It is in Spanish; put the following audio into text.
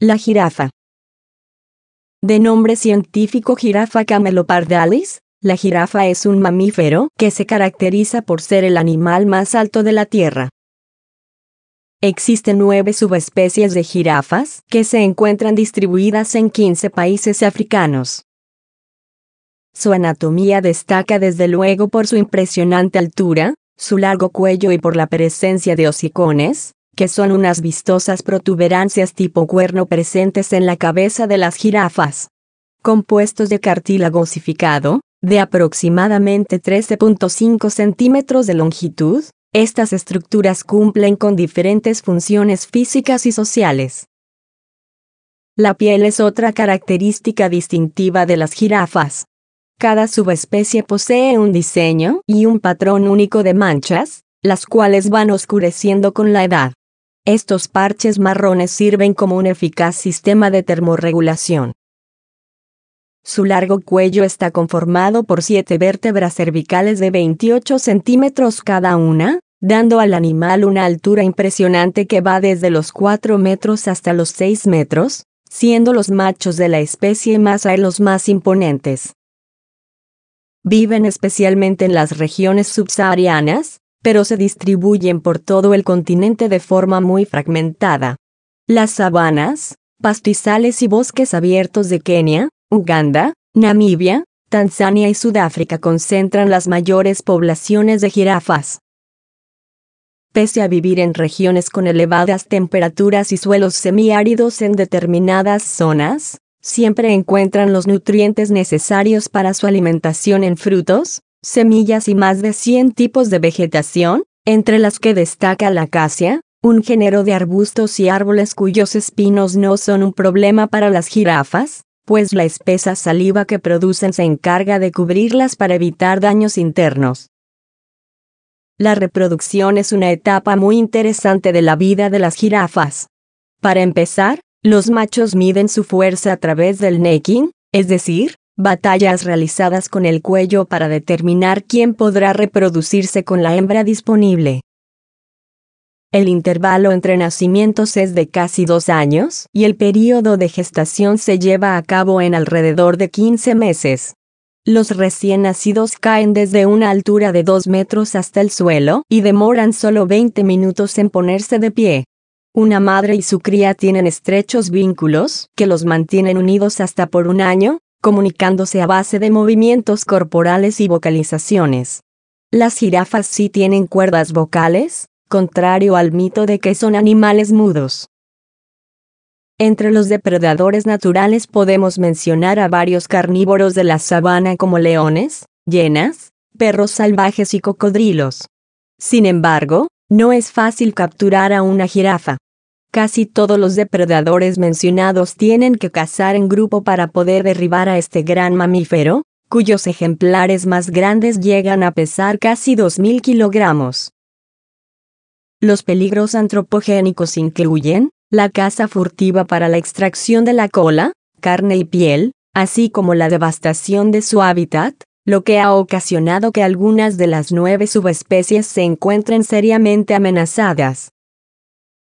La jirafa. De nombre científico jirafa camelopardalis, la jirafa es un mamífero que se caracteriza por ser el animal más alto de la Tierra. Existen nueve subespecies de jirafas que se encuentran distribuidas en 15 países africanos. Su anatomía destaca desde luego por su impresionante altura, su largo cuello y por la presencia de hocicones, que son unas vistosas protuberancias tipo cuerno presentes en la cabeza de las jirafas. Compuestos de cartílago osificado, de aproximadamente 13.5 centímetros de longitud, estas estructuras cumplen con diferentes funciones físicas y sociales. La piel es otra característica distintiva de las jirafas. Cada subespecie posee un diseño y un patrón único de manchas, las cuales van oscureciendo con la edad. Estos parches marrones sirven como un eficaz sistema de termorregulación. Su largo cuello está conformado por siete vértebras cervicales de 28 centímetros cada una, dando al animal una altura impresionante que va desde los 4 metros hasta los 6 metros, siendo los machos de la especie más a los más imponentes. Viven especialmente en las regiones subsaharianas, pero se distribuyen por todo el continente de forma muy fragmentada. Las sabanas, pastizales y bosques abiertos de Kenia, Uganda, Namibia, Tanzania y Sudáfrica concentran las mayores poblaciones de jirafas. Pese a vivir en regiones con elevadas temperaturas y suelos semiáridos en determinadas zonas, siempre encuentran los nutrientes necesarios para su alimentación en frutos, semillas y más de 100 tipos de vegetación, entre las que destaca la acacia, un género de arbustos y árboles cuyos espinos no son un problema para las jirafas, pues la espesa saliva que producen se encarga de cubrirlas para evitar daños internos. La reproducción es una etapa muy interesante de la vida de las jirafas. Para empezar, los machos miden su fuerza a través del necking, es decir, batallas realizadas con el cuello para determinar quién podrá reproducirse con la hembra disponible. El intervalo entre nacimientos es de casi dos años y el período de gestación se lleva a cabo en alrededor de 15 meses. Los recién nacidos caen desde una altura de 2 metros hasta el suelo y demoran solo 20 minutos en ponerse de pie. Una madre y su cría tienen estrechos vínculos que los mantienen unidos hasta por un año, comunicándose a base de movimientos corporales y vocalizaciones. Las jirafas sí tienen cuerdas vocales, contrario al mito de que son animales mudos. Entre los depredadores naturales podemos mencionar a varios carnívoros de la sabana como leones, hienas, perros salvajes y cocodrilos. Sin embargo, no es fácil capturar a una jirafa. Casi todos los depredadores mencionados tienen que cazar en grupo para poder derribar a este gran mamífero, cuyos ejemplares más grandes llegan a pesar casi 2.000 kilogramos. Los peligros antropogénicos incluyen la caza furtiva para la extracción de la cola, carne y piel, así como la devastación de su hábitat, lo que ha ocasionado que algunas de las nueve subespecies se encuentren seriamente amenazadas.